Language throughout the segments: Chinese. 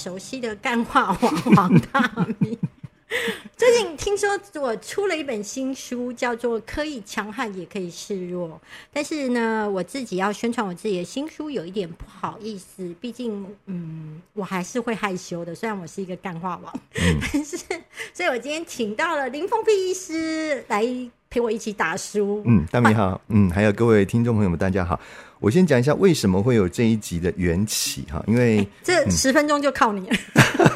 熟悉的干话王王大明。最近听说我出了一本新书，叫做《可以强悍也可以示弱》。但是呢，我自己要宣传我自己的新书，有一点不好意思。毕竟，嗯，我还是会害羞的。虽然我是一个干话王，但是，所以我今天请到了林峰碧医师来陪我一起打书。嗯，大米好，嗯，还有各位听众朋友们，大家好。我先讲一下为什么会有这一集的缘起哈，因为这十分钟就靠你了。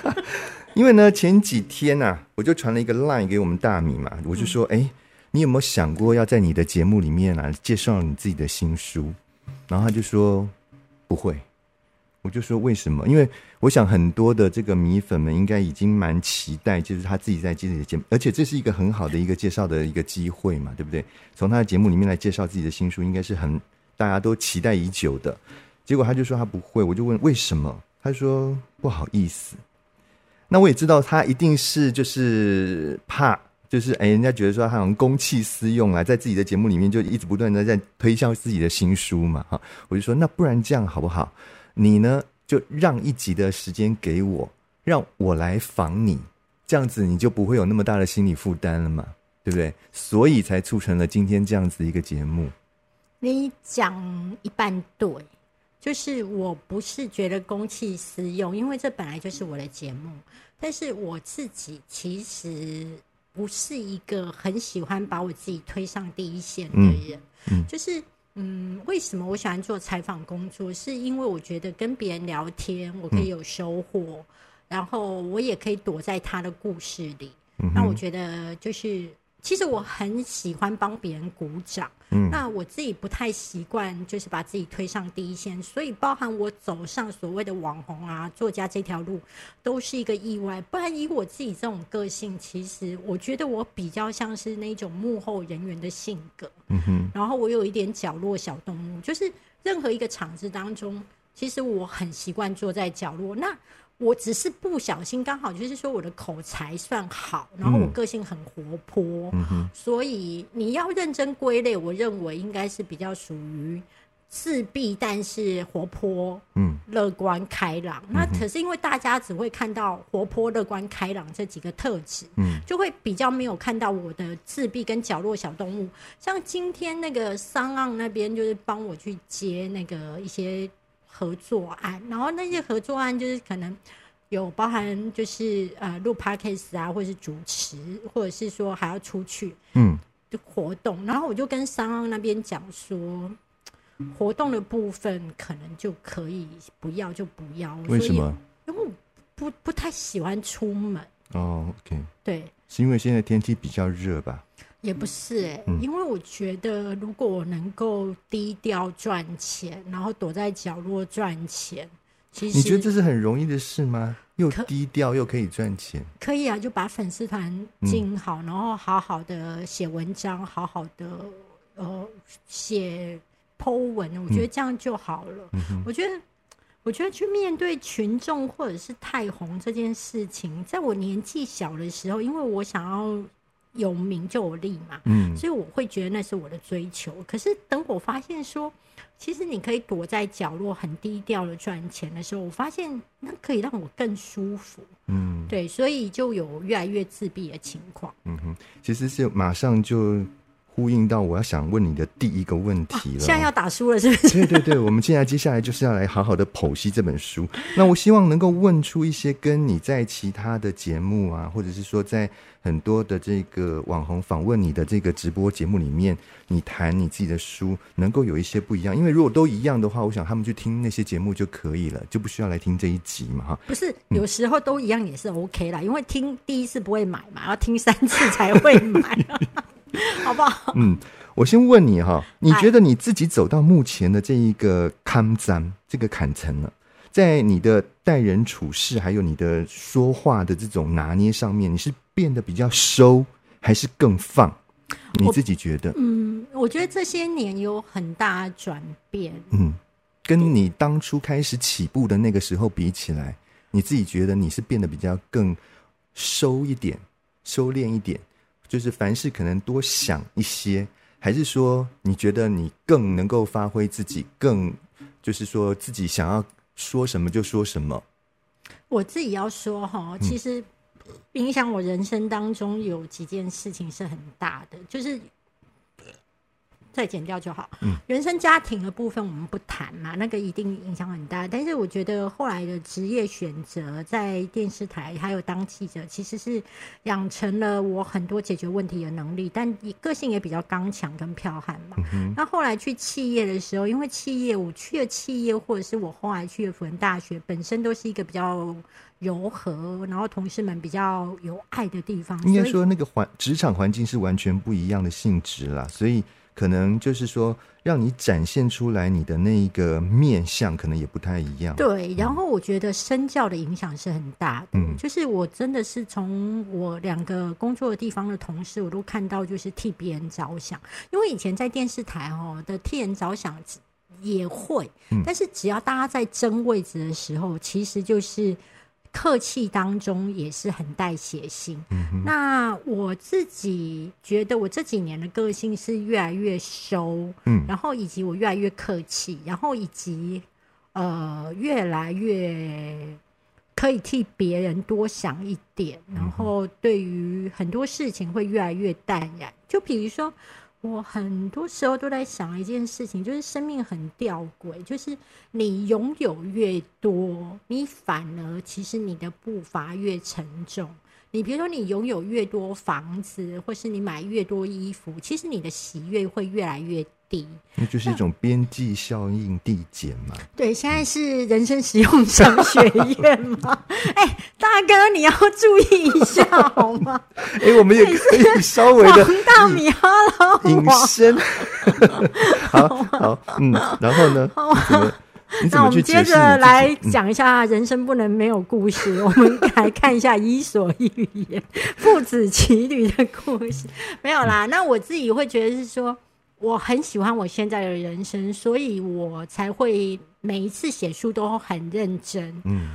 因为呢，前几天呐，我就传了一个 line 给我们大米嘛，我就说，哎，你有没有想过要在你的节目里面啊介绍你自己的新书？然后他就说不会。我就说为什么？因为我想很多的这个米粉们应该已经蛮期待，就是他自己在自己的节目，而且这是一个很好的一个介绍的一个机会嘛，对不对？从他的节目里面来介绍自己的新书，应该是很大家都期待已久的。结果他就说他不会，我就问为什么？他说不好意思。那我也知道他一定是就是怕，就是哎，人家觉得说他好像公器私用啊，在自己的节目里面就一直不断的在推销自己的新书嘛，哈，我就说那不然这样好不好？你呢就让一集的时间给我，让我来访你，这样子你就不会有那么大的心理负担了嘛，对不对？所以才促成了今天这样子一个节目。你讲一半对。就是我不是觉得公器私用，因为这本来就是我的节目。但是我自己其实不是一个很喜欢把我自己推上第一线的人。嗯，就是嗯，为什么我喜欢做采访工作？是因为我觉得跟别人聊天，我可以有收获，然后我也可以躲在他的故事里。那我觉得就是。其实我很喜欢帮别人鼓掌，嗯，那我自己不太习惯，就是把自己推上第一线，所以包含我走上所谓的网红啊、作家这条路，都是一个意外。不然以我自己这种个性，其实我觉得我比较像是那种幕后人员的性格，嗯哼。然后我有一点角落小动物，就是任何一个场子当中，其实我很习惯坐在角落。那我只是不小心，刚好就是说我的口才算好，然后我个性很活泼，所以你要认真归类，我认为应该是比较属于自闭，但是活泼、嗯，乐观开朗。那可是因为大家只会看到活泼、乐观开朗这几个特质，嗯，就会比较没有看到我的自闭跟角落小动物。像今天那个商岸那边，就是帮我去接那个一些。合作案，然后那些合作案就是可能有包含，就是呃录 podcast 啊，或者是主持，或者是说还要出去嗯的活动。然后我就跟商安那边讲说，活动的部分可能就可以不要就不要。为什么？因为我不不太喜欢出门。哦，OK，对，是因为现在天气比较热吧？也不是哎，因为我觉得如果我能够低调赚钱，然后躲在角落赚钱，其实你觉得这是很容易的事吗？又低调又可以赚钱？可以啊，就把粉丝团经营好，然后好好的写文章，好好的呃写 Po 文，我觉得这样就好了。我觉得，我觉得去面对群众或者是太红这件事情，在我年纪小的时候，因为我想要。有名就有利嘛，嗯，所以我会觉得那是我的追求。可是等我发现说，其实你可以躲在角落很低调的赚钱的时候，我发现那可以让我更舒服，嗯，对，所以就有越来越自闭的情况。嗯哼，其实是马上就。呼应到我要想问你的第一个问题了。现在要打书了，是不是？对对对，我们现在接下来就是要来好好的剖析这本书。那我希望能够问出一些跟你在其他的节目啊，或者是说在很多的这个网红访问你的这个直播节目里面，你谈你自己的书，能够有一些不一样。因为如果都一样的话，我想他们去听那些节目就可以了，就不需要来听这一集嘛，哈。不是，有时候都一样也是 OK 啦，因为听第一次不会买嘛，要听三次才会买。好不好？嗯，我先问你哈，你觉得你自己走到目前的这一个坎站，这个坎层了，在你的待人处事，还有你的说话的这种拿捏上面，你是变得比较收，还是更放？你自己觉得？嗯，我觉得这些年有很大转变。嗯，跟你当初开始起步的那个时候比起来，你自己觉得你是变得比较更收一点，收敛一点？就是凡事可能多想一些，还是说你觉得你更能够发挥自己，更就是说自己想要说什么就说什么？我自己要说哈，其实影响我人生当中有几件事情是很大的，就是。再剪掉就好。嗯，原生家庭的部分我们不谈嘛，那个一定影响很大。但是我觉得后来的职业选择，在电视台还有当记者，其实是养成了我很多解决问题的能力。但个性也比较刚强跟剽悍嘛。嗯那后来去企业的时候，因为企业我去了企业，或者是我后来去了辅仁大学，本身都是一个比较柔和，然后同事们比较有爱的地方。应该说，那个环职场环境是完全不一样的性质啦，所以。可能就是说，让你展现出来你的那一个面相，可能也不太一样。对，然后我觉得身教的影响是很大的。嗯，就是我真的是从我两个工作的地方的同事，我都看到就是替别人着想。因为以前在电视台哦的替人着想也会，但是只要大家在争位置的时候，其实就是。客气当中也是很带血性。那我自己觉得，我这几年的个性是越来越收，嗯，然后以及我越来越客气，然后以及呃越来越可以替别人多想一点，然后对于很多事情会越来越淡然。就比如说。我很多时候都在想一件事情，就是生命很吊诡，就是你拥有越多，你反而其实你的步伐越沉重。你比如说，你拥有越多房子，或是你买越多衣服，其实你的喜悦会越来越低。那就是一种边际效应递减嘛？对，现在是人生实用商学院嘛？哎，大哥，你要注意一下好吗？哎，我们也可以稍微的大米哈喽，隐身。好好，嗯，然后呢？那我们接着来讲一下人生不能没有故事。我们来看一下《伊索寓言》父子骑驴的故事。没有啦，那我自己会觉得是说，我很喜欢我现在的人生，所以我才会每一次写书都很认真。嗯，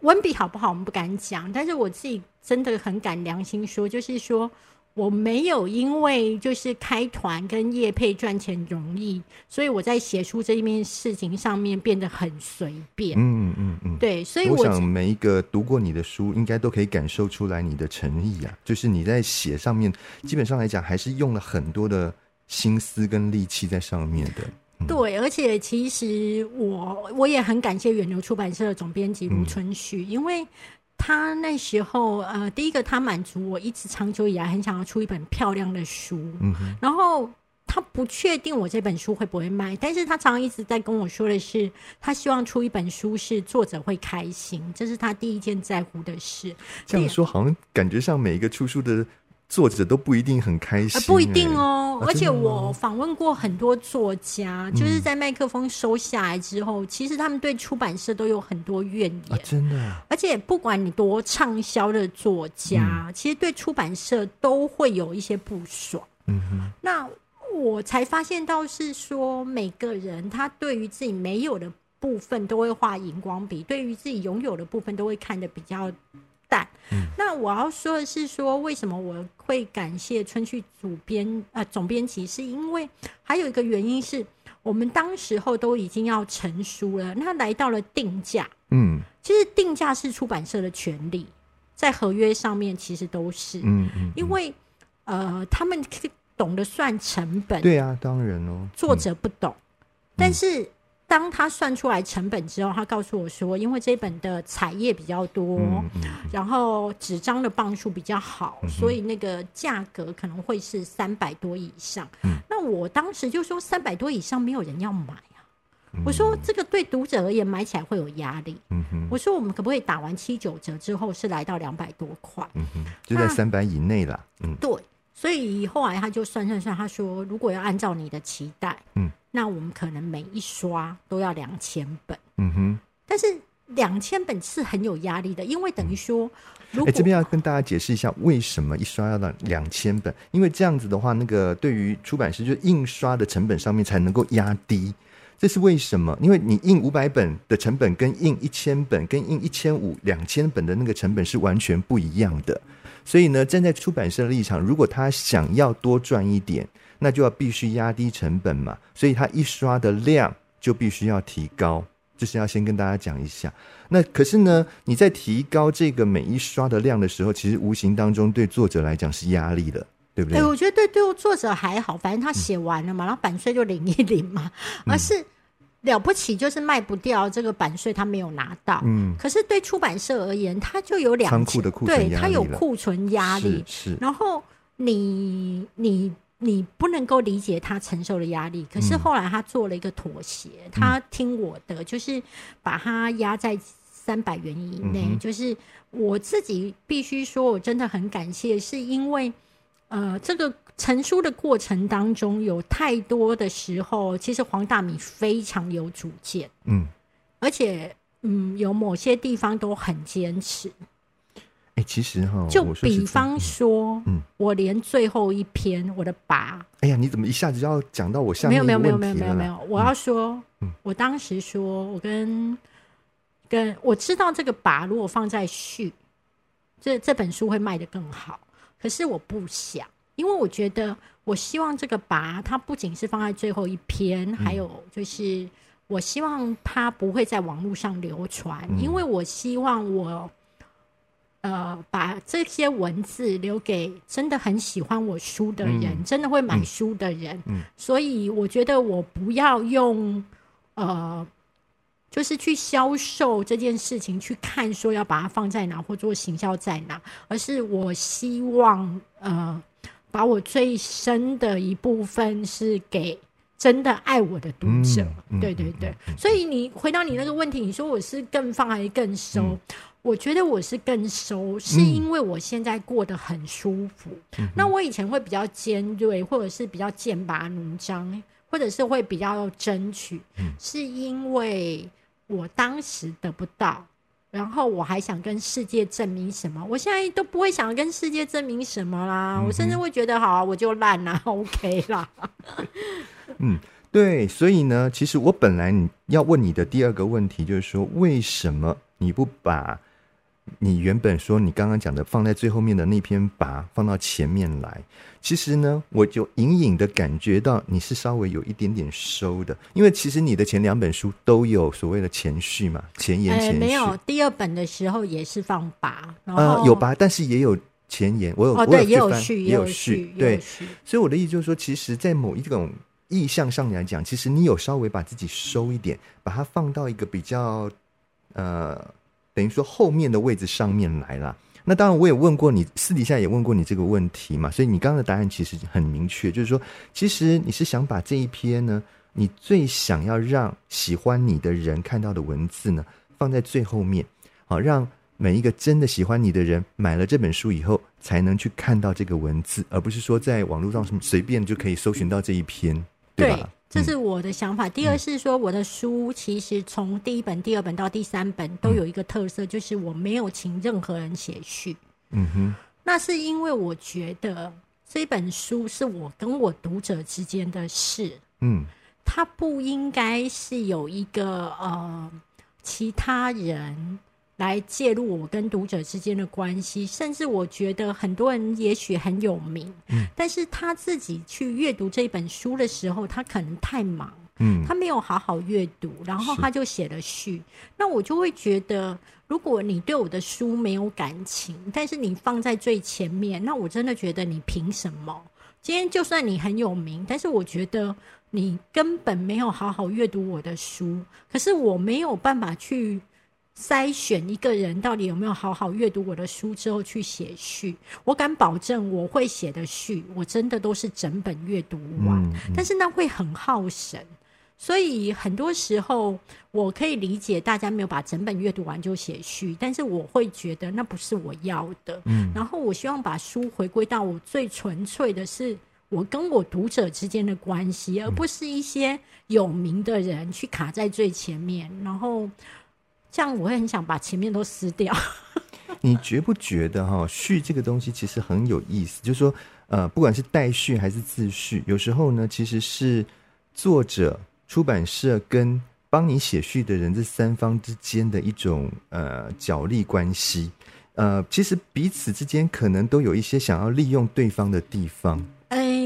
文笔好不好我们不敢讲，但是我自己真的很敢良心说，就是说。我没有因为就是开团跟叶配赚钱容易，所以我在写书这一面事情上面变得很随便。嗯嗯嗯，对，所以我想每一个读过你的书，应该都可以感受出来你的诚意啊。就是你在写上面，基本上来讲，还是用了很多的心思跟力气在上面的。对，而且其实我我也很感谢远流出版社的总编辑卢春旭，因为。他那时候，呃，第一个他满足我一直长久以来很想要出一本漂亮的书，嗯，然后他不确定我这本书会不会卖，但是他常常一直在跟我说的是，他希望出一本书是作者会开心，这是他第一件在乎的事。这样说好像感觉上每一个出书的。作者都不一定很开心，不一定哦。而且我访问过很多作家，就是在麦克风收下来之后，其实他们对出版社都有很多怨言，真的。而且不管你多畅销的作家，其实对出版社都会有一些不爽。嗯哼。那我才发现到是说，每个人他对于自己没有的部分都会画荧光笔，对于自己拥有的部分都会看得比较。那我要说的是，说为什么我会感谢春旭主编呃总编辑，是因为还有一个原因是我们当时候都已经要成书了，那来到了定价，嗯，其实定价是出版社的权利，在合约上面其实都是，嗯嗯，因为呃他们懂得算成本，对啊，当然哦，作者不懂，但是。当他算出来成本之后，他告诉我说：“因为这本的彩页比较多，然后纸张的磅数比较好，所以那个价格可能会是三百多以上。”那我当时就说：“三百多以上没有人要买啊！”我说：“这个对读者而言买起来会有压力。”我说：“我们可不可以打完七九折之后是来到两百多块？”就在三百以内了。嗯，对。所以后来他就算算算，他说：“如果要按照你的期待，嗯。”那我们可能每一刷都要两千本，嗯哼，但是两千本是很有压力的，因为等于说，哎，这边要跟大家解释一下，为什么一刷要到两千本？因为这样子的话，那个对于出版社就印刷的成本上面才能够压低，这是为什么？因为你印五百本的成本跟印一千本、跟印一千五、两千本的那个成本是完全不一样的，所以呢，站在出版社的立场，如果他想要多赚一点。那就要必须压低成本嘛，所以它一刷的量就必须要提高，就是要先跟大家讲一下。那可是呢，你在提高这个每一刷的量的时候，其实无形当中对作者来讲是压力的，对不对？哎，我觉得对对作者还好，反正他写完了嘛，然后版税就领一领嘛。而是了不起就是卖不掉这个版税，他没有拿到。嗯，可是对出版社而言，他就有两仓库的库存对他有库存压力。是，然后你你。你不能够理解他承受的压力，可是后来他做了一个妥协，他听我的，就是把他压在三百元以内。就是我自己必须说，我真的很感谢，是因为呃，这个成书的过程当中有太多的时候，其实黄大米非常有主见，嗯，而且嗯，有某些地方都很坚持。哎，其实哈，就比方说，嗯，我连最后一篇我的拔，哎呀，你怎么一下子就要讲到我下面没有没有没有没有没有，我要说，嗯，我当时说，我跟跟我知道这个拔如果放在序，这这本书会卖的更好，可是我不想，因为我觉得我希望这个拔它不仅是放在最后一篇，还有就是我希望它不会在网络上流传，因为我希望我。呃，把这些文字留给真的很喜欢我书的人，真的会买书的人。嗯，所以我觉得我不要用呃，就是去销售这件事情去看说要把它放在哪或做行销在哪，而是我希望呃，把我最深的一部分是给真的爱我的读者。对对对，所以你回答你那个问题，你说我是更放还是更收？我觉得我是更收，是因为我现在过得很舒服。那我以前会比较尖锐，或者是比较剑拔弩张，或者是会比较争取，是因为我当时得不到，然后我还想跟世界证明什么？我现在都不会想跟世界证明什么啦，我甚至会觉得好，我就烂 啦 o k 啦。嗯，对，所以呢，其实我本来你要问你的第二个问题就是说，为什么你不把？你原本说你刚刚讲的放在最后面的那篇拔放到前面来，其实呢，我就隐隐的感觉到你是稍微有一点点收的，因为其实你的前两本书都有所谓的前序嘛，前言前序。没有，第二本的时候也是放拔，呃，有拔，但是也有前言，我有，哦，对，也有序，也有序，对。所以我的意思就是说，其实，在某一种意向上来讲，其实你有稍微把自己收一点，把它放到一个比较呃。等于说后面的位置上面来了，那当然我也问过你，私底下也问过你这个问题嘛，所以你刚刚的答案其实很明确，就是说，其实你是想把这一篇呢，你最想要让喜欢你的人看到的文字呢，放在最后面，好，让每一个真的喜欢你的人买了这本书以后，才能去看到这个文字，而不是说在网络上随便就可以搜寻到这一篇，对吧？这是我的想法。第二是说，我的书其实从第一本、第二本到第三本都有一个特色，就是我没有请任何人写序。嗯哼，那是因为我觉得这本书是我跟我读者之间的事。嗯，它不应该是有一个呃其他人。来介入我跟读者之间的关系，甚至我觉得很多人也许很有名，嗯，但是他自己去阅读这本书的时候，他可能太忙，嗯，他没有好好阅读，然后他就写了序。那我就会觉得，如果你对我的书没有感情，但是你放在最前面，那我真的觉得你凭什么？今天就算你很有名，但是我觉得你根本没有好好阅读我的书，可是我没有办法去。筛选一个人到底有没有好好阅读我的书之后去写序，我敢保证我会写的序，我真的都是整本阅读完。但是那会很耗神，所以很多时候我可以理解大家没有把整本阅读完就写序，但是我会觉得那不是我要的。嗯，然后我希望把书回归到我最纯粹的是我跟我读者之间的关系，而不是一些有名的人去卡在最前面，然后。这样我会很想把前面都撕掉。你觉不觉得哈序这个东西其实很有意思？就是说，呃，不管是代序还是自序，有时候呢，其实是作者、出版社跟帮你写序的人这三方之间的一种呃角力关系。呃，其实彼此之间可能都有一些想要利用对方的地方。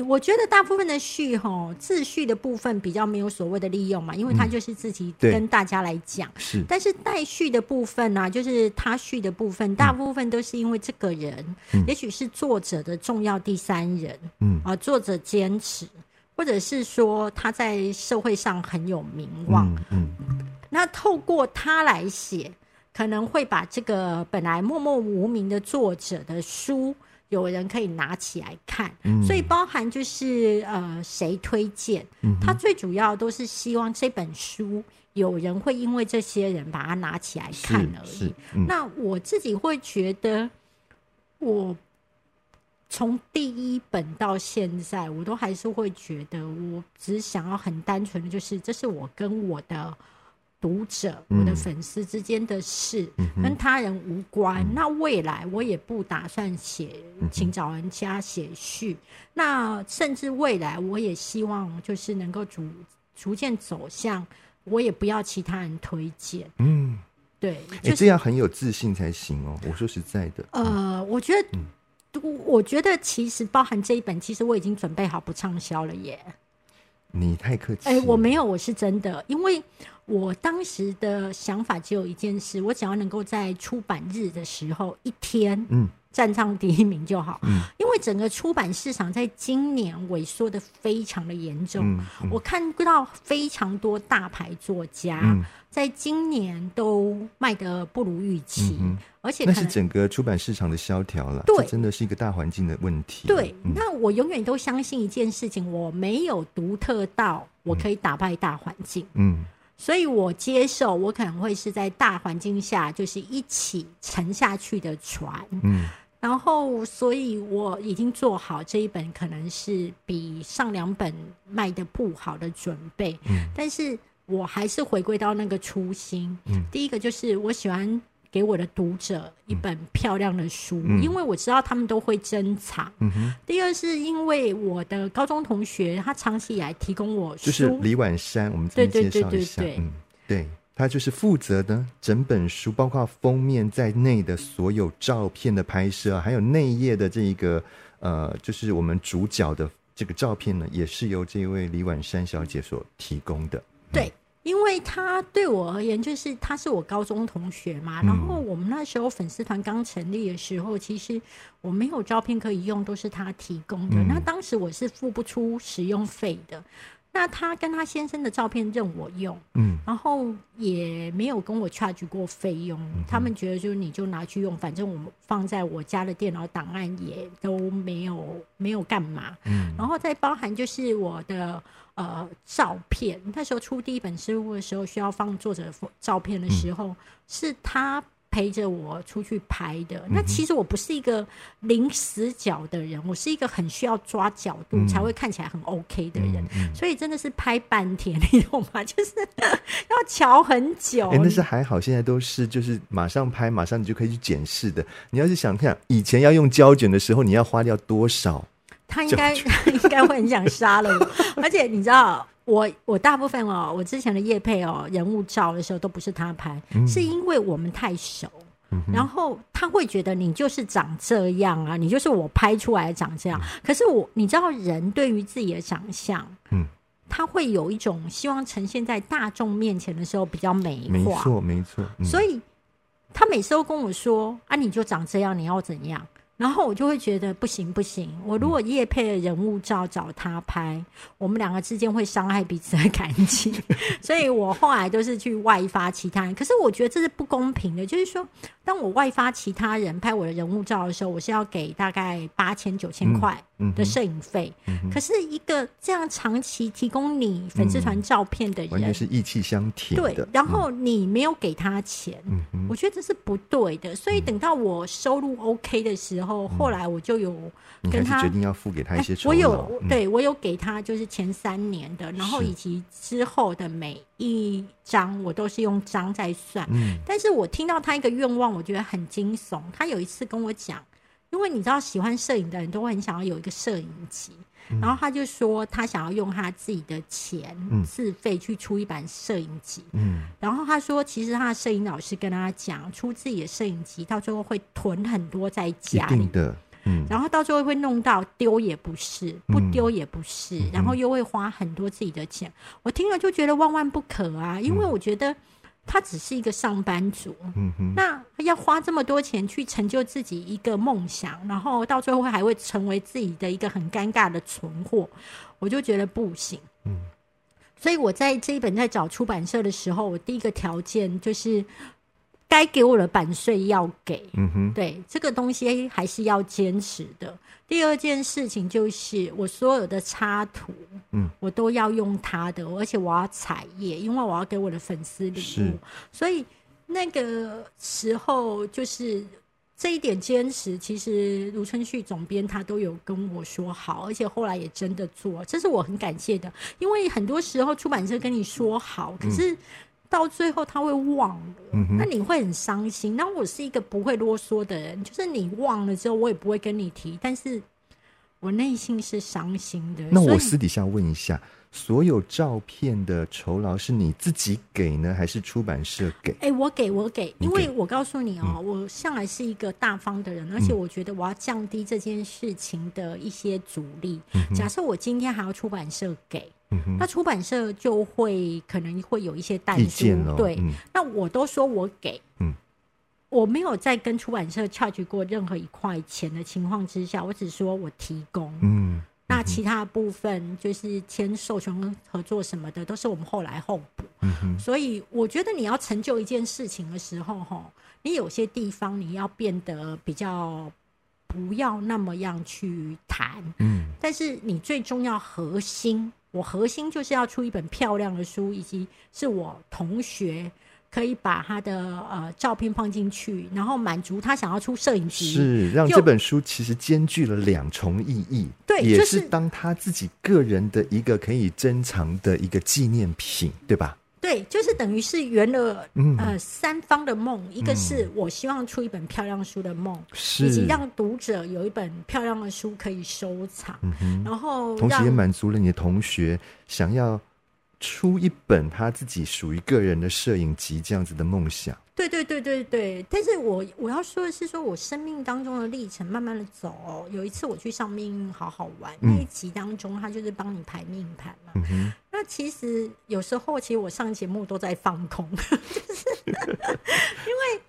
我我觉得大部分的序吼自序的部分比较没有所谓的利用嘛，因为他就是自己跟大家来讲。是。但是待续的部分呢、就是他序的部分，大部分都是因为这个人，也许是作者的重要第三人，嗯。啊，作者坚持，或者是说他在社会上很有名望，嗯嗯。那透过他来写，可能会把这个本来默默无名的作者的书，有人可以拿起来看。嗯。所以包含就是呃谁推荐，嗯他最主要都是希望这本书有人会因为这些人把它拿起来看而已。那我自己会觉得，我从第一本到现在，我都还是会觉得，我只想要很单纯的，就是这是我跟我的读者、嗯我的粉丝之间的事，嗯跟他人无关。那未来我也不打算写，嗯请找人家写序。那甚至未来，我也希望就是能够逐逐渐走向，我也不要其他人推荐。嗯，对，哎、就是这样很有自信才行哦。我说实在的，呃，我觉得，我觉得其实包含这一本，其实我已经准备好不畅销了耶。你太客气。哎、我没有，我是真的，因为我当时的想法只有一件事，我只要能够在出版日的时候一天嗯站上第一名就好。嗯。因为整个出版市场在今年萎缩的非常的严重。嗯嗯。我看到非常多大牌作家、嗯。在今年都卖得不如预期，而且那是整个出版市场的萧条了，对。这真的是一个大环境的问题。对，嗯。那我永远都相信一件事情，我没有独特到我可以打败大环境，嗯。所以我接受我可能会是在大环境下就是一起沉下去的船，嗯然后所以我已经做好这一本可能是比上两本卖的不好的准备，嗯但是我还是回归到那个初心，嗯第一个就是我喜欢。给我的读者一本漂亮的书，嗯因为我知道他们都会珍藏。嗯哼，第二是因为我的高中同学，他长期以来提供我书，就是李婉珊，我们对对对对对嗯，对。他就是负责的整本书，包括封面在内的所有照片的拍摄，还有内页的这一个呃，就是我们主角的这个照片呢，也是由这位李婉珊小姐所提供的。对，因为他对我而言，就是他是我高中同学嘛。嗯然后我们那时候粉丝团刚成立的时候，其实我没有照片可以用，都是他提供的。嗯那当时我是付不出使用费的。那他跟他先生的照片任我用，嗯然后也没有跟我 charge 过费用。他们觉得就是你就拿去用，反正我们放在我家的电脑档案也都没有没有干嘛。嗯然后再包含就是我的呃照片，那时候出第一本书的时候需要放作者照片的时候，是他陪着我出去拍的。那其实我不是一个零死角的人，我是一个很需要抓角度嗯才会看起来很 OK 的人，嗯所以真的是拍半天，你懂吗？就是 要瞧很久。哎、但是还好，现在都是就是马上拍，马上你就可以去检视的。你要是想看以前要用胶卷的时候，你要花掉多少？他应该他应该会很想杀了我，而且你知道，我我大部分哦，我之前的叶配哦，人物照的时候都不是他拍，嗯是因为我们太熟。然后他会觉得你就是长这样啊，你就是我拍出来长这样。可是我，你知道，人对于自己的长相，嗯，他会有一种希望呈现在大众面前的时候比较美化。没错，没错。嗯、所以他每次都跟我说：“啊，你就长这样，你要怎样？”然后我就会觉得不行不行，我如果叶配的人物照找他拍，我们两个之间会伤害彼此的感情，所以我后来都是去外发其他人。可是我觉得这是不公平的，就是说，当我外发其他人拍我的人物照的时候，我是要给大概八千九千块嗯的摄影费。可是一个这样长期提供你粉丝团照片的人，完全是意气相挺对的。，然后你没有给他钱，我觉得这是不对的。所以等到我收入 OK 的时候，后来我就有跟他决定要付给他一些哎我。有嗯对我有给他就是前三年的，然后以及之后的每一张我都是用张在算。嗯但是我听到他一个愿望，我觉得很惊悚。他有一次跟我讲，因为你知道喜欢摄影的人都会很想要有一个摄影集。然后他就说，他想要用他自己的钱嗯。自费去出一版摄影集。嗯。然后他说，其实他的摄影老师跟他讲，出自己的摄影集到最后会囤很多在家里。定，的，嗯。然后到最后会弄到丢也不是，不丢也不是，嗯。然后又会花很多自己的钱。我听了就觉得万万不可啊，因为我觉得他只是一个上班族，嗯哼，那要花这么多钱去成就自己一个梦想，然后到最后还会成为自己的一个很尴尬的存货，我就觉得不行。嗯，所以我在这一本在找出版社的时候，我第一个条件就是该给我的版税要给。嗯哼，对这个东西还是要坚持的。第二件事情就是我所有的插图，嗯，我都要用它的，而且我要彩页，因为我要给我的粉丝礼是物，所以那个时候就是这一点坚持，其实卢春旭总编他都有跟我说好，而且后来也真的做，这是我很感谢的。因为很多时候出版社跟你说好，可是到最后他会忘了，嗯哼那你会很伤心。那我是一个不会啰嗦的人，就是你忘了之后，我也不会跟你提，但是我内心是伤心的。那我私底下问一下，所有照片的酬劳是你自己给呢，还是出版社给？哎、我给我给，因为我告诉你哦，我向来是一个大方的人，而且我觉得我要降低这件事情的一些阻力。假设我今天还要出版社给，嗯，那出版社就会可能会有一些淡书意见咯，对，嗯。那我都说我给，嗯，我没有在跟出版社 charge 过任何一块钱的情况之下，我只说我提供，嗯，那其他部分就是签授权合作什么的，都是我们后来后补。所以我觉得你要成就一件事情的时候，哈，你有些地方你要变得比较不要那么样去谈，嗯。但是你最重要核心，我核心就是要出一本漂亮的书，以及是我同学可以把他的呃照片放进去，然后满足他想要出摄影集。是让这本书其实兼具了两重意义，对也是是当他自己个人的一个可以珍藏的一个纪念品，对吧？对，就是等于是圆了、嗯。呃三方的梦，一个是我希望出一本漂亮书的梦，以及，让读者有一本漂亮的书可以收藏，嗯，然后同时也满足了你的同学想要出一本他自己属于个人的摄影集这样子的梦想。对对对对对，但是我我要说的是，说我生命当中的历程慢慢的走哦、有一次我去上命运好好玩、嗯那一集当中，他就是帮你排命盘嘛。嗯，那其实有时候，其实我上节目都在放空，就是 因为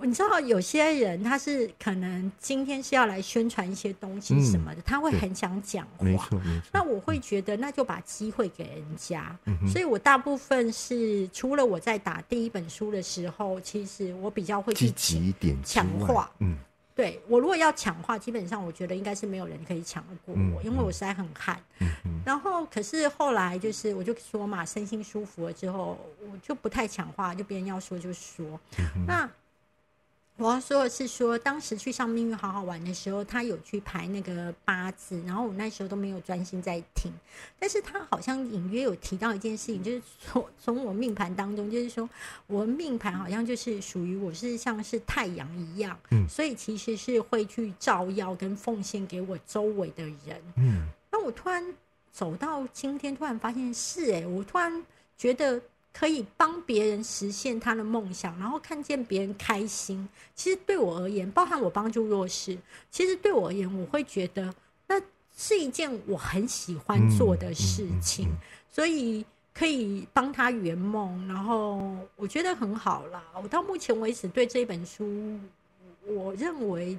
你知道，有些人他是可能今天是要来宣传一些东西什么的，他会很想讲话。没错，没错。那我会觉得，那就把机会给人家。嗯哼所以我大部分是除了我在打第一本书的时候，其实我比较会去积极一点强化。嗯，对我如果要抢话，基本上我觉得应该是没有人可以抢得过嗯我，因为我实在很悍。嗯嗯然后可是后来就是我就说嘛，身心舒服了之后，我就不太抢话，就别人要说就说。嗯那我要说的是说，当时去上命运好好玩的时候，他有去排那个八字，然后我那时候都没有专心在听，但是他好像隐约有提到一件事情，就是从从我命盘当中，就是说我命盘好像就是属于我是像是太阳一样，嗯所以其实是会去照耀跟奉献给我周围的人。嗯那我突然走到今天，突然发现是哎、我突然觉得可以帮别人实现他的梦想，然后看见别人开心。其实对我而言，包含我帮助弱势，其实对我而言，我会觉得那是一件我很喜欢做的事情，嗯嗯嗯所以。可以帮他圆梦，然后我觉得很好啦。我到目前为止对这本书，我认为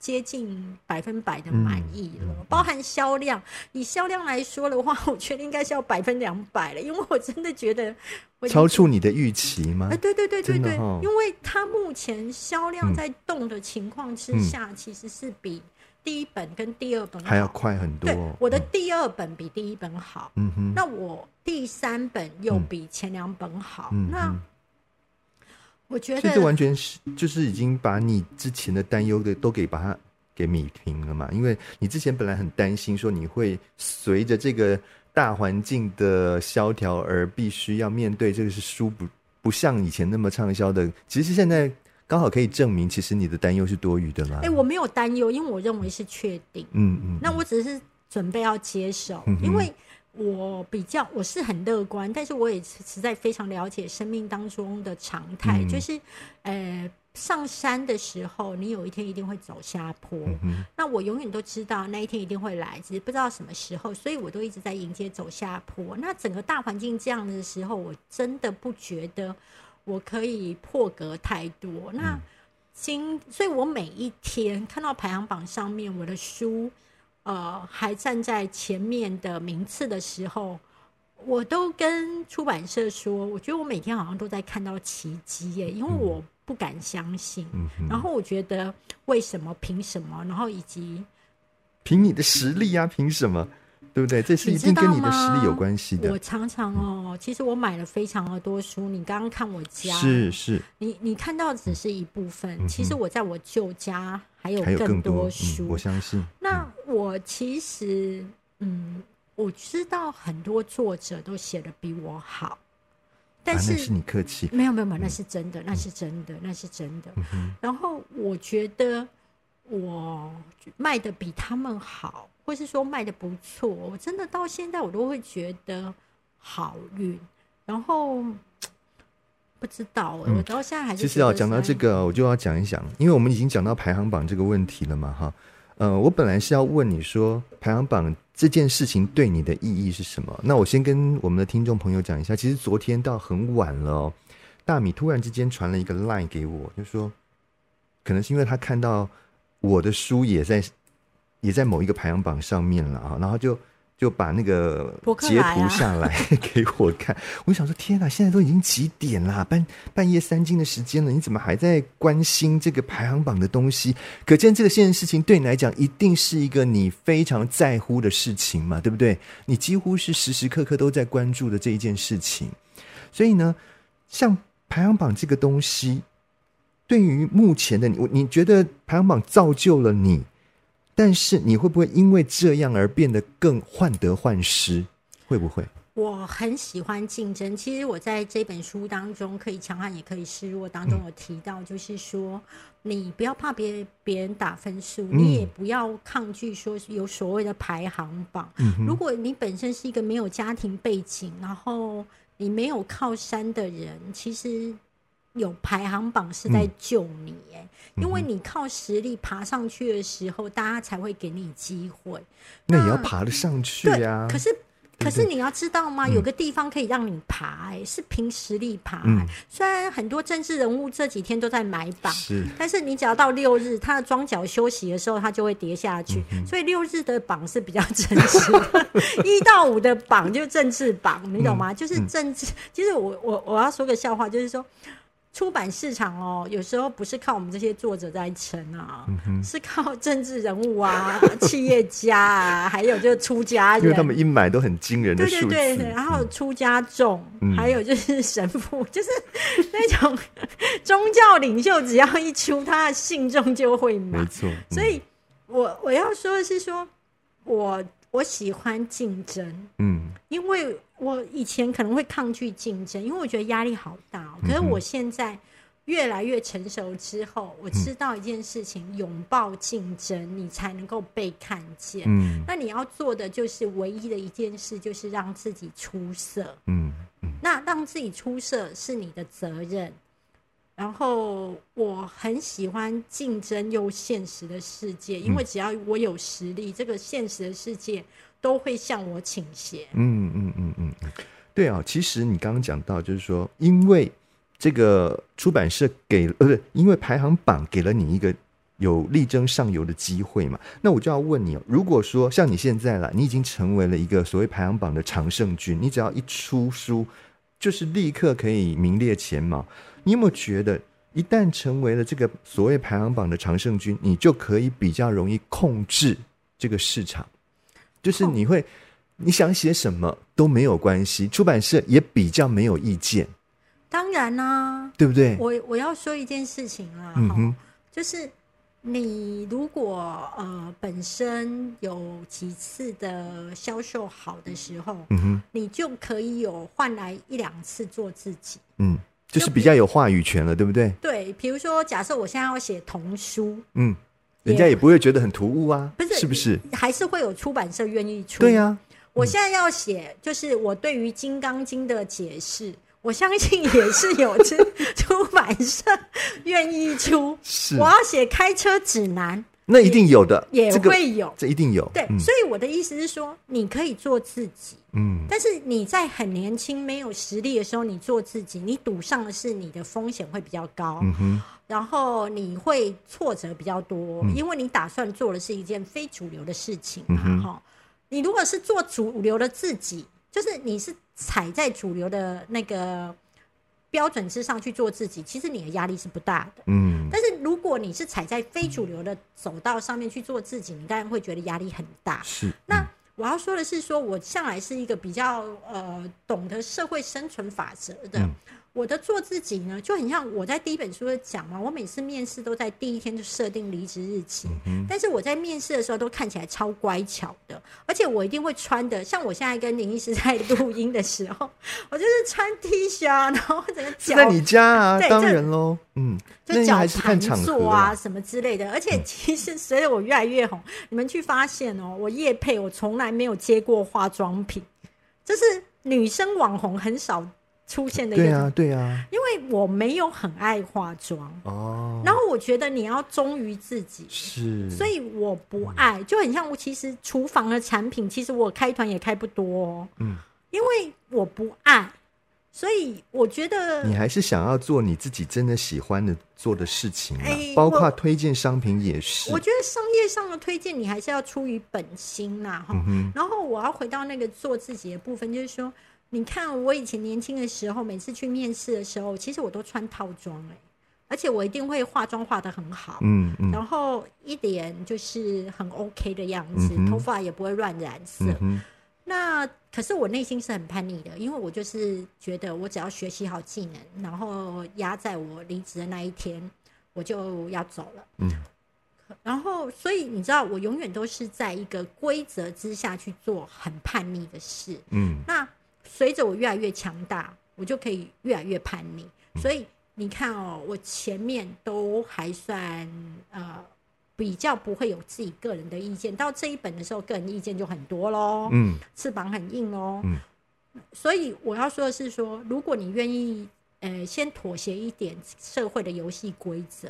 接近百分百的满意了，包含销量。以销量来说的话，我觉得应该是要百分两百了，因为我真的觉得超出你的预期吗哎，？对对对对对，哦因为它目前销量嗯在动的情况之下，其实是比第一本跟第二本还要。快很多对，。我的嗯第二本比第一本好，嗯哼，那我第三本又嗯比前两本好。嗯那嗯我觉所以这完全是就是已经把你之前的担忧的都给把它给米平了嘛？因为你之前本来很担心说你会随着这个大环境的萧条而必须要面对这个是书不不像以前那么畅销的，其实现在刚好可以证明，其实你的担忧是多余的啦。哎、我没有担忧，因为我认为是确定。嗯嗯，那我只是准备要接受，嗯因为我比较我是很乐观，但是我也实在非常了解生命当中的常态，嗯就是呃上山的时候，你有一天一定会走下坡。嗯那我永远都知道那一天一定会来，只是不知道什么时候，所以我都一直在迎接走下坡。那整个大环境这样的时候，我真的不觉得我可以破格太多。那今，所以我每一天看到排行榜上面我的书，呃，还站在前面的名次的时候，我都跟出版社说，我觉得我每天好像都在看到奇迹耶，因为我不敢相信。嗯，然后我觉得为什么、凭什么，然后以及凭你的实力啊，凭什么？对不对？这是一定跟你的实力有关系的我。常常哦，其实我买了非常的多书。你刚刚看我家，是是，你你看到只是一部分，嗯其实我在我旧家还有更多嗯书。我相信。那我其实，嗯，我知道很多作者都写的比我好，但啊，是,、那是你客气。没有没有没有，那是真的，那是真的，那是真的。嗯，然后我觉得我卖的比他们好，或是说卖的不错，我真的到现在我都会觉得好运。然后不知道、我到现在还是其实要讲到这个，我就要讲一讲，因为我们已经讲到排行榜这个问题了嘛，哈。呃，我本来是要问你说，排行榜这件事情对你的意义是什么？那我先跟我们的听众朋友讲一下，其实昨天到很晚了，大米突然之间传了一个 line 给我，就说，可能是因为他看到我的书也在也在某一个排行榜上面了啊，然后就就把那个截图下来 给我看。我想说，天哪，现在都已经几点啦？半半夜三更的时间了，你怎么还在关心这个排行榜的东西？可见这个件事情对你来讲，一定是一个你非常在乎的事情嘛，对不对？你几乎是时时刻刻都在关注的这一件事情。所以呢，像排行榜这个东西，对于目前的你，我你觉得排行榜造就了你，但是你会不会因为这样而变得更患得患失？会不会？我很喜欢竞争。其实我在这本书当中，可以强悍也可以示弱当中有提到，就是说，你不要怕别别人打分数，嗯你也不要抗拒说有所谓的排行榜。嗯如果你本身是一个没有家庭背景，然后你没有靠山的人，其实有排行榜是在救你哎、因为你靠实力爬上去的时候，大家才会给你机会。那也要爬得上去对呀、可是。可是你要知道吗？嗯有个地方可以让你爬、哎，是凭实力爬、哎嗯虽然很多政治人物这几天都在买榜，是但是你只要到六日，他的庄脚休息的时候，他就会跌下去。嗯所以六日的榜是比较真实的，一到五的榜就政治榜，你懂嗯吗？就是政治。其实我我我要说个笑话，就是说。出版市场哦，有时候不是靠我们这些作者在撑啊，嗯是靠政治人物啊、企业家啊，还有就是出家人，因为他们一买都很惊人的对数字，对对，然后出家众，嗯。还有就是神父，就是那种 宗教领袖，只要一出，他的信众就会买。没。错。嗯。所以我我要说的是说，我我喜欢竞争，嗯，因为我以前可能会抗拒竞争，因为我觉得压力好大哦、可是我现在越来越成熟之后，我知道一件事情：拥抱竞争，你才能够被看见。嗯那你要做的就是唯一的一件事，就是让自己出色。嗯嗯那让自己出色是你的责任。然后我很喜欢竞争又现实的世界，因为只要我有实力，这个现实的世界都会向我倾斜。嗯嗯嗯嗯，对啊，其实你刚刚讲到，就是说，因为这个出版社给呃，不是因为排行榜给了你一个有力争上游的机会嘛，那我就要问你哦，如果说像你现在啦，你已经成为了一个所谓排行榜的常胜军，你只要一出书，就是立刻可以名列前茅。你有没有觉得，一旦成为了这个所谓排行榜的常胜军，你就可以比较容易控制这个市场？就是你会，你想写什么都没有关系，出版社也比较没有意见，当然啦、对不对？我我要说一件事情啦，哈、嗯哼，就是你如果呃本身有几次的销售好的时候，嗯哼，你就可以有换来一两次做自己。嗯，就是比较有话语权了，对不对？对，比如说，假设我现在要写童书，嗯，人家也不会觉得很突兀啊，不是是不是？还是会有出版社愿意出。对呀、我现在要写，就是我对于《金刚经》的解释，我相信也是有出 出版社愿意出。是我要写开车指南，那一定有的，也这个会有。这一定有。对，嗯。所以我的意思是说，你可以做自己，嗯。但是你在很年轻、没有实力的时候，你做自己，你赌上的是你的风险会比较高，嗯哼，然后你会挫折比较多，嗯。因为你打算做的是一件非主流的事情哈、你如果是做主流的自己，就是你是踩在主流的那个标准之上去做自己，其实你的压力是不大的。嗯但是如果你是踩在非主流的走道上面去做自己，你当然会觉得压力很大。是那我要说的是说，我向来是一个比较呃懂得社会生存法则的。嗯我的做自己呢，就很像我在第一本书的讲嘛，我每次面试都在第一天就设定离职日期，嗯但是我在面试的时候都看起来超乖巧的，而且我一定会穿的，像我现在跟林医师在录音的时候，我就是穿 T 恤啊，然后整个在你家啊，当然喽，嗯，那就脚还是看盘场合坐啊啊。什么之类的。而且其实随着我越来越红，你们去发现哦，我叶配我从来没有接过化妆品，这是女生网红很少出现的一个。对啊，对啊，因为我没有很爱化妆，哦，然后我觉得你要忠于自己。是，所以我不爱，就很像我其实厨房的产品，其实我开团也开不多、哦，嗯，因为我不爱，所以我觉得你还是想要做你自己真的喜欢的做的事情嘛哎，包括推荐商品也是。我。觉得商业上的推荐，你还是要出于本心呐，哈、嗯，然后我要回到那个做自己的部分，就是说，你看我以前年轻的时候，每次去面试的时候，其实我都穿套装哎、而且我一定会化妆化的很好，嗯嗯然后一脸就是很 OK 的样子，头发也不会乱染色。嗯，那可是我内心是很叛逆的，因为我就是觉得我只要学习好技能，然后压在我离职的那一天，我就要走了。嗯，然后所以你知道，我永远都是在一个规则之下去做很叛逆的事。嗯那随着我越来越强大，我就可以越来越叛逆。嗯所以你看哦，我前面都还算呃比较不会有自己个人的意见，到这一本的时候，个人意见就很多喽，嗯翅膀很硬哦。嗯所以我要说的是说，如果你愿意呃先妥协一点社会的游戏规则。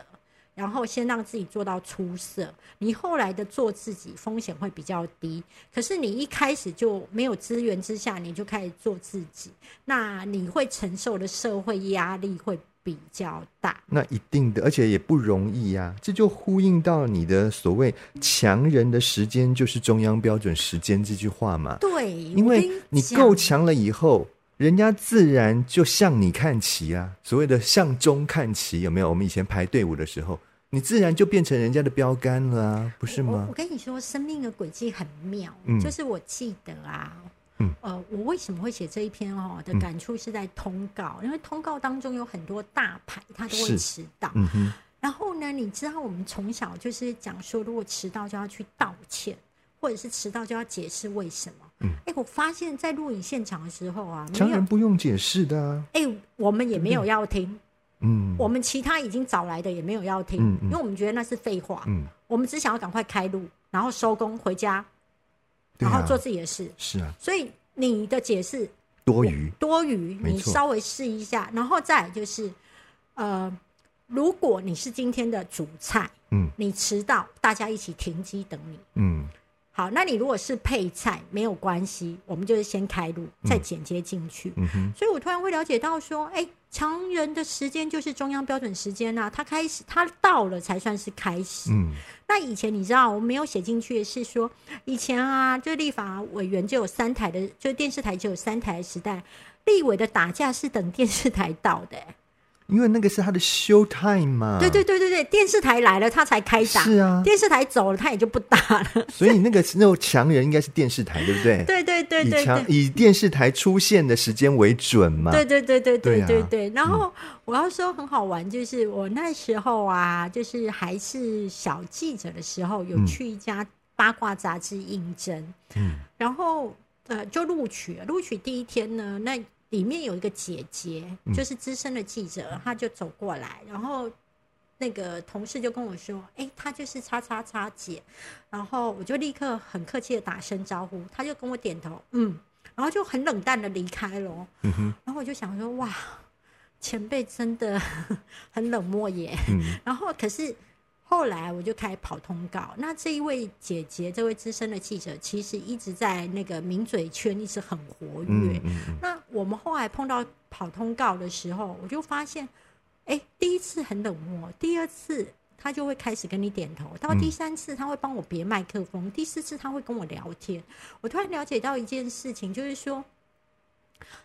然后先让自己做到出色，你后来的做自己风险会比较低。可是你一开始就没有资源之下，你就开始做自己，那你会承受的社会压力会比较大。那一定的，而且也不容易呀、这就呼应到你的所谓“强人的时间就是中央标准时间”这句话嘛。对，因为你讲够强了以后，人家自然就向你看齐啊。所谓的向中看齐，有没有？我们以前排队伍的时候，你自然就变成人家的标杆了啊，不是吗我我？跟你说，生命的轨迹很妙，嗯就是我记得啊。嗯呃，我为什么会写这一篇哦？的感触是在通告，因为通告当中有很多大牌，他都会迟到。然后呢，你知道我们从小就是讲说，如果迟到就要去道歉，或者是迟到就要解释为什么。嗯，哎，我发现，在录影现场的时候啊，没有当然，不用解释的啊。哎，我们也没有要听，嗯，我们其他已经找来的也没有要听，嗯嗯。因为我们觉得那是废话，嗯，我们只想要赶快开录，然后收工回家，然后做自己的事。是啊，所以你的解释多余。多余，你稍微试一下，然后再就是，呃，如果你是今天的主菜，嗯。你迟到，大家一起停机等你。嗯好，那你如果是配菜，没有关系，我们就是先开路，再剪接进去。所以我突然会了解到说，哎、常人的时间就是中央标准时间呐、他开始，他到了才算是开始。嗯那以前你知道，我没有写进去的是说，以前啊，就立法委员就有三台的，就电视台就有三台的时代，立委的打架是等电视台到的、哎因为那个是他的 show time 嘛。对对对对对，电视台来了他才开打，是啊电视台走了他也就不打了。所以那个那种强人应该是电视台，对不对？对对对以对对。强以电视台出现的时间为准嘛。对对对对对对啊对对，然后我要说很好玩，就是我那时候啊，就是还是小记者的时候，有嗯去一家八卦杂志应征，嗯然后呃就录取了。录取第一天呢，那里面有一个姐姐，嗯就是资深的记者，她就走过来，然后那个同事就跟我说：“哎、她就是叉叉叉姐。”然后我就立刻很客气的打声招呼，她就跟我点头，嗯。然后就很冷淡的离开了。嗯哼，然后我就想说，哇，前辈真的 很冷漠耶。嗯 然后可是后来我就开始跑通告，那这一位姐姐，这位资深的记者，其实一直在那个名嘴圈一直很活跃。嗯嗯嗯，那我们后来碰到跑通告的时候，我就发现，哎，第一次很冷漠，第二次他就会开始跟你点头，到第三次他会帮我别麦克风，第四次他会跟我聊天。我突然了解到一件事情，就是说。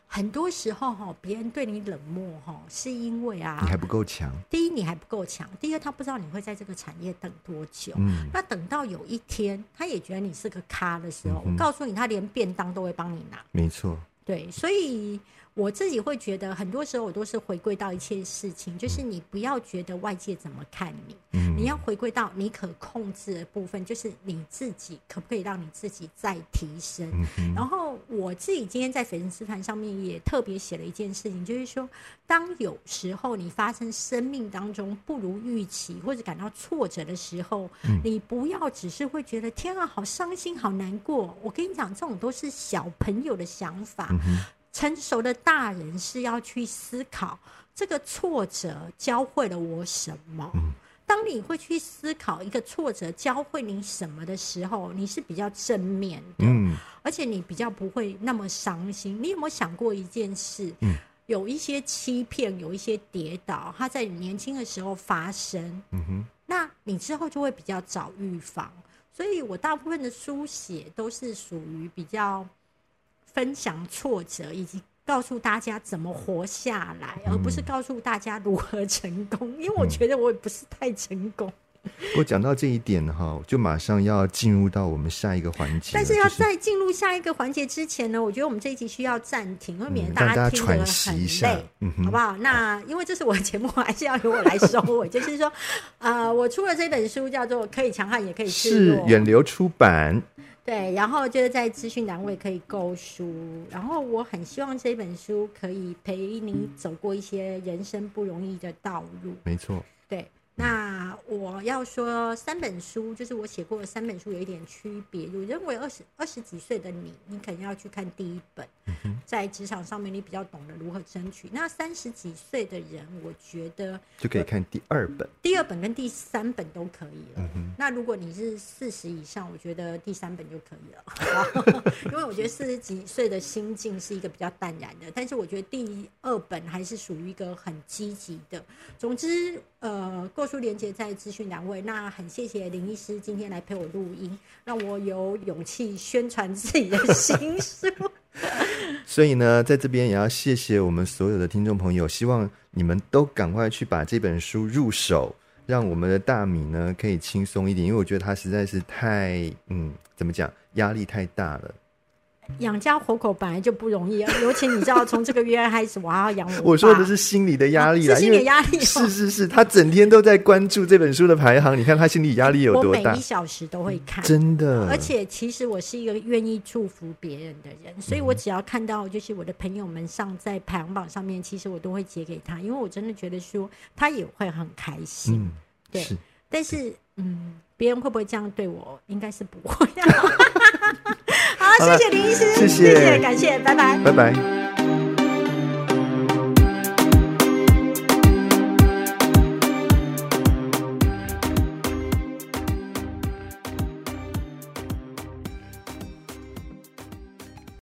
很多时候哈，别人对你冷漠哈，是因为啊你，还不够强。第一你还不够强，第二他不知道你会在这个产业等多久。嗯那等到有一天，他也觉得你是个咖的时候，嗯我告诉你，他连便当都会帮你拿。没错，对，所以我自己会觉得，很多时候我都是回归到一切事情，就是你不要觉得外界怎么看你，嗯，你要回归到你可控制的部分，就是你自己可不可以让你自己再提升。嗯，然后我自己今天在粉丝团上面也特别写了一件事情，就是说，当有时候你发生生命当中不如预期或者感到挫折的时候，嗯你不要只是会觉得天啊，好伤心，好难过。我跟你讲，这种都是小朋友的想法。成熟的大人是要去思考这个挫折教会了我什么。嗯当你会去思考一个挫折教会你什么的时候，你是比较正面的。嗯而且你比较不会那么伤心。你有没有想过一件事？嗯有一些欺骗，有一些跌倒，它在你年轻的时候发生，嗯哼，那你之后就会比较早预防。所以我大部分的书写都是属于比较分享挫折，以及告诉大家怎么活下来，而不是告诉大家如何成功。因为我觉得我也不是太成功。我讲到这一点哈，就马上要进入到我们下一个环节，但是要在进入下一个环节之前呢，我觉得我们这一集需要暂停，因为免大家听得很一下累，嗯好不好？那因为这是我的节目，还是要由我来收尾。就是说，呃，我出了这本书叫做《可以强悍也可以示弱》，是远流出版，对，然后就是在资讯栏位可以购书，然后我很希望这本书可以陪你走过一些人生不容易的道路。没错，对，那我要说三本书，就是我写过的三本书有一点区别。我认为二十二十几岁的你，你肯定要去看第一本，在职场上面你比较懂得如何争取。那三十几岁的人，我觉得就可以看第二本，第二本跟第三本都可以了。嗯，那如果你是四十以上，我觉得第三本就可以了，因为我觉得四十几岁的心境是一个比较淡然的，但是我觉得第二本还是属于一个很积极的。总之，呃，书连接在资讯栏位。那很谢谢林医师今天来陪我录音，让我有勇气宣传自己的新书。所以呢，在这边也要谢谢我们所有的听众朋友，希望你们都赶快去把这本书入手，让我们的大米呢可以轻松一点，因为我觉得它实在是太，嗯，怎么讲，压力太大了。养家活口本来就不容易，尤其你知道，从这个月开始，我还要养我我说的是心理的压力啦，啊是心因为理压力哦是是是，他整天都在关注这本书的排行，你看他心理压力有多大我每一？小时都会看，真的，而且其实我是一个愿意祝福别人的人，所以嗯我只要看到就是我的朋友们上在排行榜上面，其实我都会截给他，因为我真的觉得说他也会很开心。嗯，对是但是嗯，别人会不会这样对我？应该是不会。好，好谢谢林医师，谢谢感谢，拜拜。拜拜。